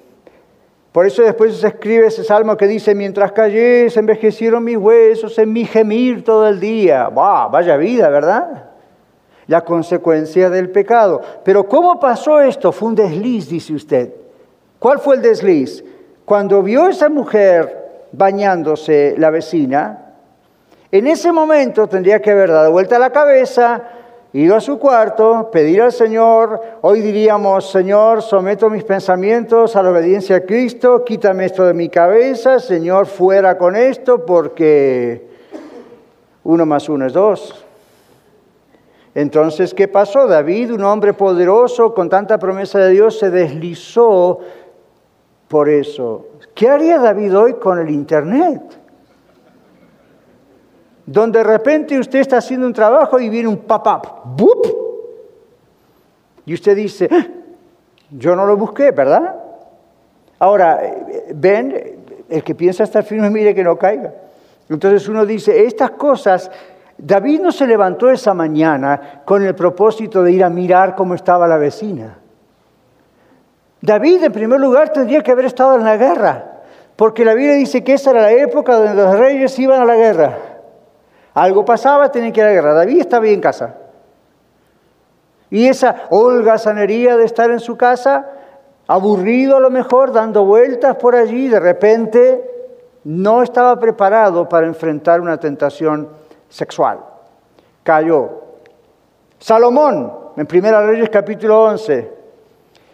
Por eso después se escribe ese salmo que dice, mientras callé se envejecieron mis huesos en mi gemir todo el día. vaya vida, ¿verdad? La consecuencia del pecado. Pero ¿cómo pasó esto? Fue un desliz, dice usted. ¿Cuál fue el desliz? Cuando vio esa mujer bañándose la vecina, en ese momento tendría que haber dado vuelta la cabeza, ido a su cuarto, pedir al Señor, hoy diríamos, Señor, someto mis pensamientos a la obediencia a Cristo, quítame esto de mi cabeza, Señor, fuera con esto, porque uno más uno es dos. Entonces, ¿qué pasó? David, un hombre poderoso con tanta promesa de Dios, se deslizó por eso. ¿Qué haría David hoy con el Internet? Donde de repente usted está haciendo un trabajo y viene un pop-up, y usted dice, ah, yo no lo busqué, ¿verdad? Ahora, ven, el que piensa estar firme, mire que no caiga. Entonces uno dice, estas cosas, David no se levantó esa mañana con el propósito de ir a mirar cómo estaba la vecina. David, en primer lugar, tendría que haber estado en la guerra, porque la Biblia dice que esa era la época donde los reyes iban a la guerra. Algo pasaba, tenía que ir a la guerra. David estaba en casa. Y esa holgazanería de estar en su casa, aburrido a lo mejor, dando vueltas por allí, de repente no estaba preparado para enfrentar una tentación sexual. Cayó. Salomón, en Primera Reyes capítulo 11.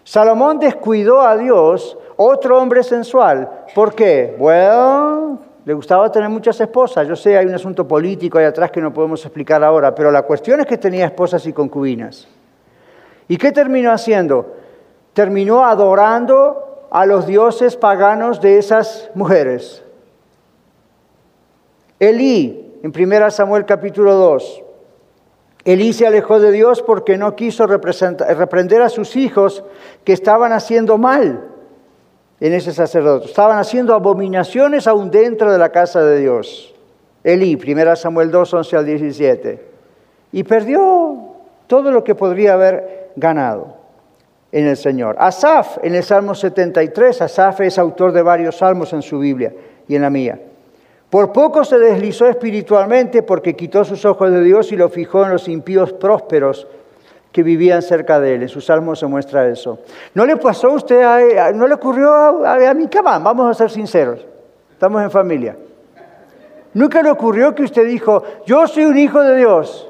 Salomón descuidó a Dios, otro hombre sensual. ¿Por qué? Bueno, le gustaba tener muchas esposas. Yo sé, hay un asunto político ahí atrás que no podemos explicar ahora, pero la cuestión es que tenía esposas y concubinas. ¿Y qué terminó haciendo? Terminó adorando a los dioses paganos de esas mujeres. Elí, en 1 Samuel capítulo 2. Elí se alejó de Dios porque no quiso reprender a sus hijos que estaban haciendo mal en ese sacerdote. Estaban haciendo abominaciones aún dentro de la casa de Dios. Elí, 1 Samuel 2, 11 al 17. Y perdió todo lo que podría haber ganado en el Señor. Asaf, en el Salmo 73, Asaf es autor de varios salmos en su Biblia y en la mía. Por poco se deslizó espiritualmente porque quitó sus ojos de Dios y lo fijó en los impíos prósperos que vivían cerca de él. En su salmo se muestra eso. ¿No le pasó a usted, no le ocurrió a, a, a mi cama? Vamos a ser sinceros. Estamos en familia. Nunca le ocurrió que usted dijo, yo soy un hijo de Dios,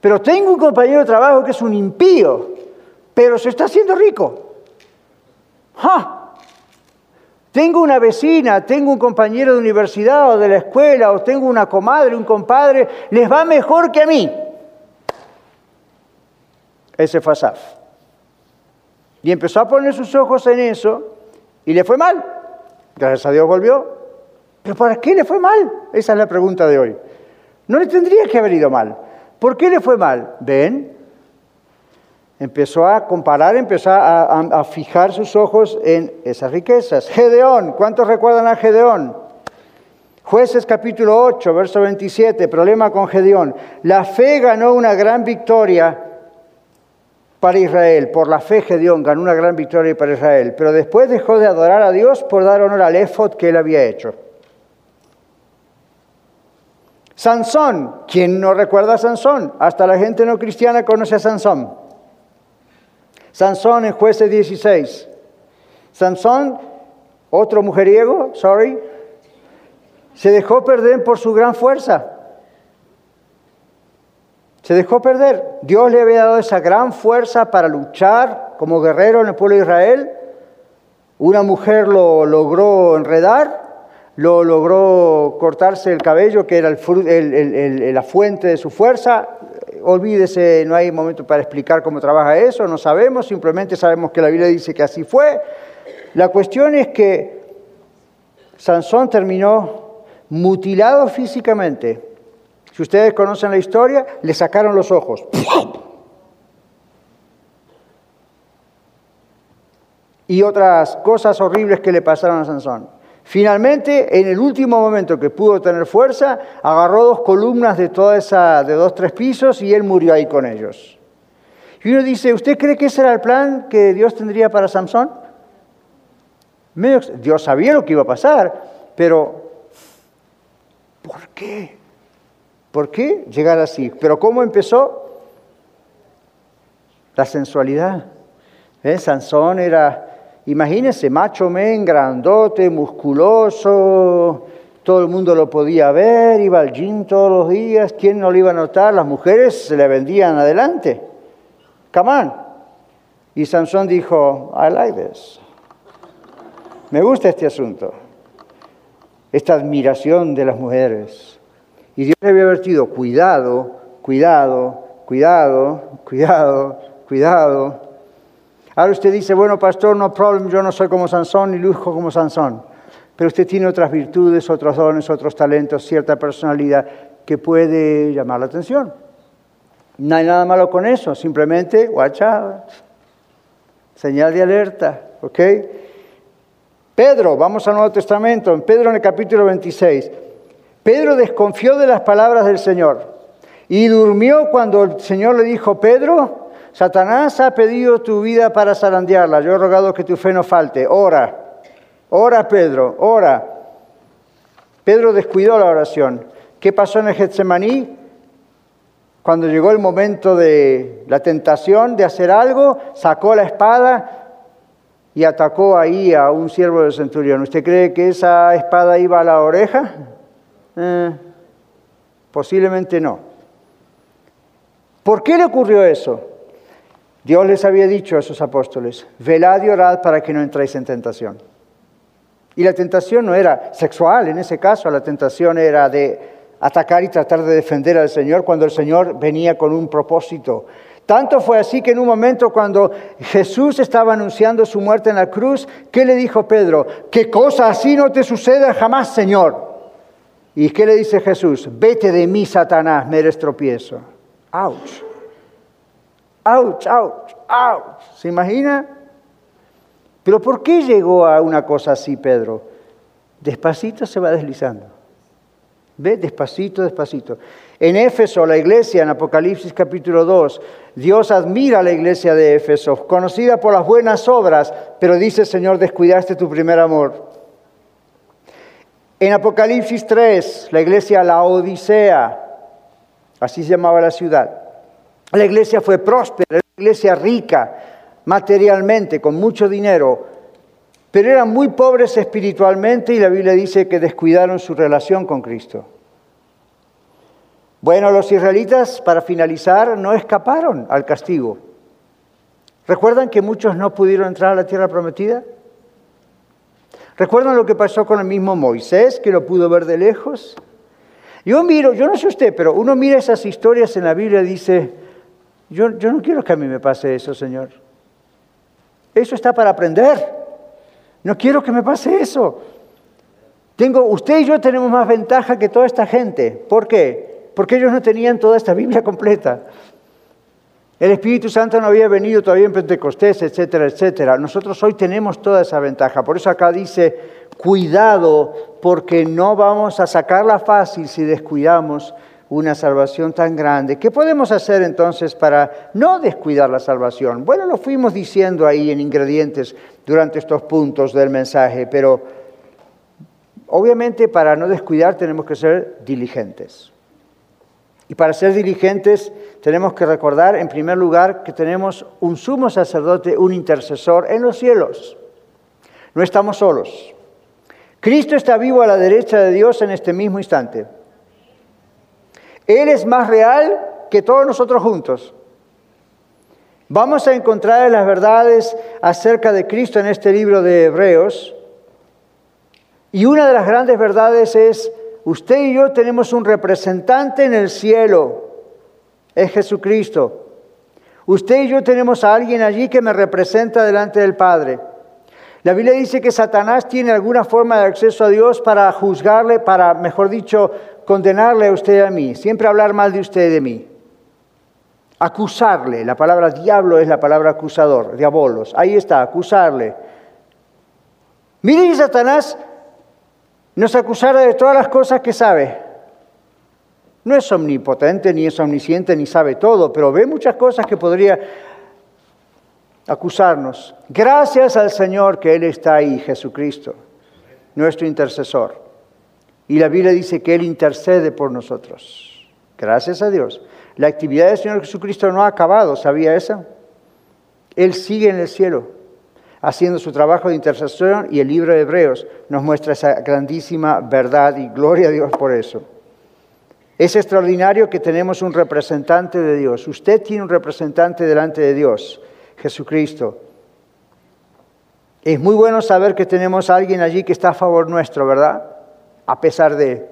pero tengo un compañero de trabajo que es un impío, pero se está haciendo rico. ¡Ja! Tengo una vecina, tengo un compañero de universidad o de la escuela, o tengo una comadre, un compadre, les va mejor que a mí. Ese fue Asaf. Y empezó a poner sus ojos en eso y le fue mal. Gracias a Dios volvió. ¿Pero para qué le fue mal? Esa es la pregunta de hoy. No le tendría que haber ido mal. ¿Por qué le fue mal? ¿Ven? Empezó a comparar, empezó a, a, a, fijar sus ojos en esas riquezas. Gedeón, ¿cuántos recuerdan a Gedeón? Jueces capítulo 8, verso 27, problema con Gedeón. La fe ganó una gran victoria para Israel. Por la fe Gedeón ganó una gran victoria para Israel, pero después dejó de adorar a Dios por dar honor al éfod que él había hecho. Sansón, ¿quién no recuerda a Sansón? Hasta la gente no cristiana conoce a Sansón. Sansón en jueces 16. Sansón, otro mujeriego, sorry, se dejó perder por su gran fuerza. Se dejó perder. Dios le había dado esa gran fuerza para luchar como guerrero en el pueblo de Israel. Una mujer lo logró enredar, lo logró cortarse el cabello, que era la fuente de su fuerza. Olvídese, no hay momento para explicar cómo trabaja eso, no sabemos, simplemente sabemos que la Biblia dice que así fue. La cuestión es que Sansón terminó mutilado físicamente. Si ustedes conocen la historia, le sacaron los ojos. Y otras cosas horribles que le pasaron a Sansón. Finalmente, en el último momento que pudo tener fuerza, agarró dos columnas de toda esa, de dos, tres pisos y él murió ahí con ellos. Y uno dice, ¿usted cree que ese era el plan que Dios tendría para Sansón? Dios sabía lo que iba a pasar, pero ¿por qué? ¿Por qué llegar así? Pero ¿cómo empezó? La sensualidad. ¿Eh? Sansón era, imagínense, macho men, grandote, musculoso, todo el mundo lo podía ver, iba al gym todos los días, ¿quién no lo iba a notar? Las mujeres se le vendían adelante. Come on. Y Sansón dijo, I like this. Me gusta este asunto, esta admiración de las mujeres. Y Dios le había advertido, cuidado, cuidado, cuidado, cuidado, cuidado. Ahora usted dice, bueno, pastor, no problem, yo no soy como Sansón ni lujo como Sansón. Pero usted tiene otras virtudes, otros dones, otros talentos, cierta personalidad que puede llamar la atención. No hay nada malo con eso, simplemente, watch out. Señal de alerta, ¿ok? Pedro, vamos al Nuevo Testamento, en Pedro en el capítulo 26. Pedro desconfió de las palabras del Señor y durmió cuando el Señor le dijo, Pedro, Satanás ha pedido tu vida para zarandearla, yo he rogado que tu fe no falte, ora, ora Pedro, ora. Pedro descuidó la oración. ¿Qué pasó en el Getsemaní? Cuando llegó el momento de la tentación de hacer algo, sacó la espada y atacó ahí a un siervo del centurión. ¿Usted cree que esa espada iba a la oreja? Eh, posiblemente no. ¿Por qué le ocurrió eso? Dios les había dicho a sus apóstoles, velad y orad para que no entréis en tentación. Y la tentación no era sexual en ese caso, la tentación era de atacar y tratar de defender al Señor cuando el Señor venía con un propósito. Tanto fue así que en un momento cuando Jesús estaba anunciando su muerte en la cruz, ¿qué le dijo Pedro? Que cosa así no te suceda jamás, Señor. ¿Y qué le dice Jesús? Vete de mí, Satanás, me eres tropiezo. ¡Auch! ¡Auch, ouch, ouch! ¿Se imagina? Pero ¿por qué llegó a una cosa así, Pedro? Despacito se va deslizando. Ve, despacito, despacito. En Éfeso, la iglesia, en Apocalipsis capítulo 2, Dios admira a la iglesia de Éfeso, conocida por las buenas obras, pero dice, Señor, descuidaste tu primer amor. En Apocalipsis 3, la iglesia La Odisea, así se llamaba la ciudad. La iglesia fue próspera, la iglesia rica materialmente, con mucho dinero, pero eran muy pobres espiritualmente y la Biblia dice que descuidaron su relación con Cristo. Bueno, los israelitas, para finalizar, no escaparon al castigo. ¿Recuerdan que muchos no pudieron entrar a la tierra prometida? ¿Recuerdan lo que pasó con el mismo Moisés, que lo pudo ver de lejos? Yo miro, yo no sé usted, pero uno mira esas historias en la Biblia y dice, yo, yo no quiero que a mí me pase eso, Señor. Eso está para aprender. No quiero que me pase eso. Tengo, usted y yo tenemos más ventaja que toda esta gente. ¿Por qué? Porque ellos no tenían toda esta Biblia completa. El Espíritu Santo no había venido todavía en Pentecostés, etcétera, etcétera. Nosotros hoy tenemos toda esa ventaja. Por eso acá dice, cuidado, porque no vamos a sacarla fácil si descuidamos una salvación tan grande. ¿Qué podemos hacer entonces para no descuidar la salvación? Bueno, lo fuimos diciendo ahí en ingredientes durante estos puntos del mensaje, pero obviamente para no descuidar tenemos que ser diligentes. Y para ser diligentes tenemos que recordar, en primer lugar, que tenemos un sumo sacerdote, un intercesor en los cielos. No estamos solos. Cristo está vivo a la derecha de Dios en este mismo instante. Él es más real que todos nosotros juntos. Vamos a encontrar las verdades acerca de Cristo en este libro de Hebreos. Y una de las grandes verdades es Usted y yo tenemos un representante en el cielo, es Jesucristo. Usted y yo tenemos a alguien allí que me representa delante del Padre. La Biblia dice que Satanás tiene alguna forma de acceso a Dios para juzgarle, para, mejor dicho, condenarle a usted y a mí, siempre hablar mal de usted y de mí. Acusarle, la palabra diablo es la palabra acusador, diabolos, ahí está, acusarle. Mire, Satanás nos acusara de todas las cosas que sabe. No es omnipotente, ni es omnisciente, ni sabe todo, pero ve muchas cosas que podría acusarnos. Gracias al Señor que Él está ahí, Jesucristo, nuestro intercesor. Y la Biblia dice que Él intercede por nosotros. Gracias a Dios. La actividad del Señor Jesucristo no ha acabado, ¿sabía eso? Él sigue en el cielo haciendo su trabajo de intercesión y el libro de Hebreos nos muestra esa grandísima verdad y gloria a Dios por eso. Es extraordinario que tenemos un representante de Dios. Usted tiene un representante delante de Dios, Jesucristo. Es muy bueno saber que tenemos alguien allí que está a favor nuestro, ¿verdad? A pesar de...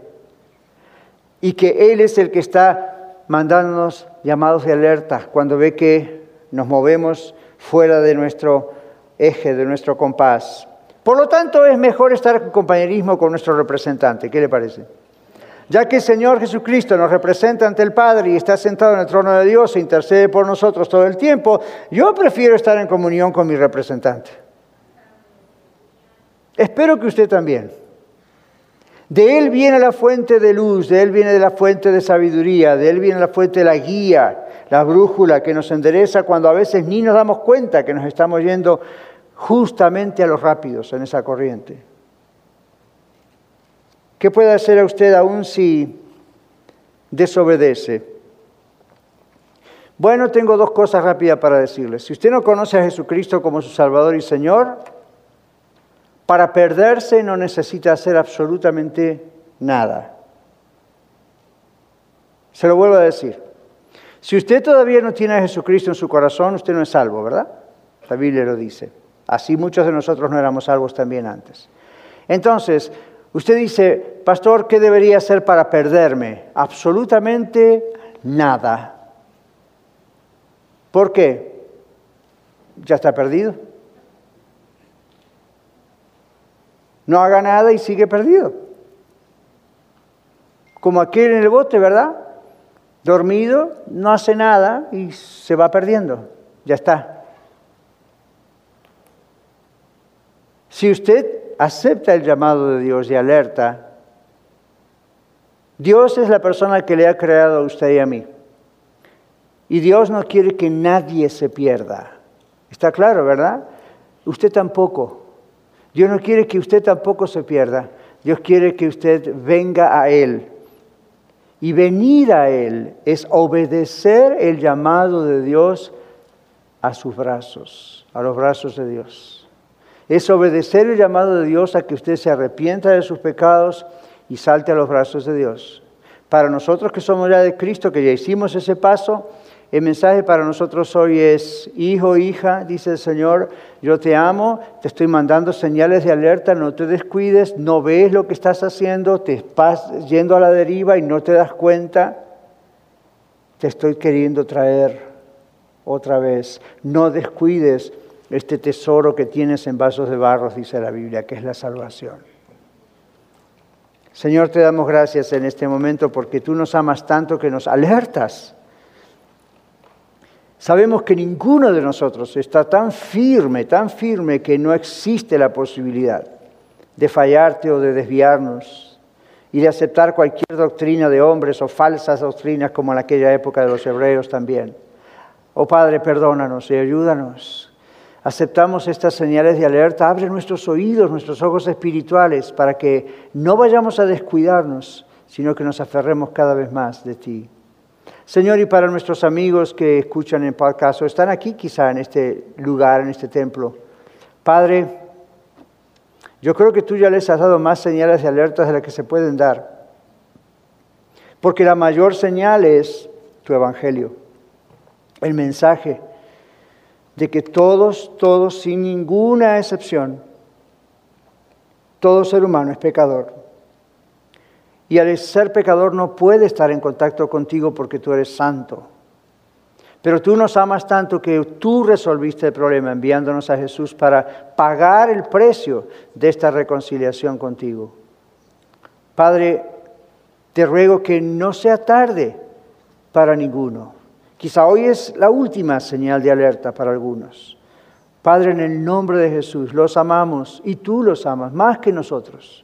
Y que Él es el que está mandándonos llamados de alerta cuando ve que nos movemos fuera de nuestro eje de nuestro compás. Por lo tanto, es mejor estar en compañerismo con nuestro representante. ¿Qué le parece? Ya que el Señor Jesucristo nos representa ante el Padre y está sentado en el trono de Dios e intercede por nosotros todo el tiempo, yo prefiero estar en comunión con mi representante. Espero que usted también. De Él viene la fuente de luz, de Él viene la fuente de sabiduría, de Él viene la fuente de la guía, la brújula que nos endereza cuando a veces ni nos damos cuenta que nos estamos yendo justamente a los rápidos en esa corriente. ¿Qué puede hacer a usted aún si desobedece? Bueno, tengo dos cosas rápidas para decirle. Si usted no conoce a Jesucristo como su Salvador y Señor, para perderse no necesita hacer absolutamente nada. Se lo vuelvo a decir. Si usted todavía no tiene a Jesucristo en su corazón, usted no es salvo, ¿verdad? La Biblia lo dice. Así muchos de nosotros no éramos salvos también antes. Entonces, usted dice, pastor, ¿qué debería hacer para perderme? Absolutamente nada. ¿Por qué? Ya está perdido. No haga nada y sigue perdido. Como aquel en el bote, ¿verdad? Dormido, no hace nada y se va perdiendo. Ya está. Si usted acepta el llamado de Dios y alerta, Dios es la persona que le ha creado a usted y a mí. Y Dios no quiere que nadie se pierda. Está claro, ¿verdad? Usted tampoco. Dios no quiere que usted tampoco se pierda. Dios quiere que usted venga a Él. Y venir a Él es obedecer el llamado de Dios a sus brazos, a los brazos de Dios. Es obedecer el llamado de Dios a que usted se arrepienta de sus pecados y salte a los brazos de Dios. Para nosotros que somos ya de Cristo, que ya hicimos ese paso, el mensaje para nosotros hoy es, hijo, hija, dice el Señor, yo te amo, te estoy mandando señales de alerta, no te descuides, no ves lo que estás haciendo, te estás yendo a la deriva y no te das cuenta. Te estoy queriendo traer otra vez. No descuides este tesoro que tienes en vasos de barro, dice la Biblia, que es la salvación. Señor, te damos gracias en este momento porque tú nos amas tanto que nos alertas Sabemos que ninguno de nosotros está tan firme, tan firme que no existe la posibilidad de fallarte o de desviarnos y de aceptar cualquier doctrina de hombres o falsas doctrinas como en aquella época de los hebreos también. Oh Padre, perdónanos y ayúdanos. Aceptamos estas señales de alerta, abre nuestros oídos, nuestros ojos espirituales para que no vayamos a descuidarnos, sino que nos aferremos cada vez más de ti. Señor, y para nuestros amigos que escuchan en podcast o están aquí quizá en este lugar, en este templo, Padre, yo creo que tú ya les has dado más señales y alertas de las que se pueden dar. Porque la mayor señal es tu evangelio, el mensaje de que todos, todos, sin ninguna excepción, todo ser humano es pecador y al ser pecador no puede estar en contacto contigo porque tú eres santo. Pero tú nos amas tanto que tú resolviste el problema enviándonos a Jesús para pagar el precio de esta reconciliación contigo. Padre, te ruego que no sea tarde para ninguno. Quizá hoy es la última señal de alerta para algunos. Padre, en el nombre de Jesús, los amamos y tú los amas más que nosotros.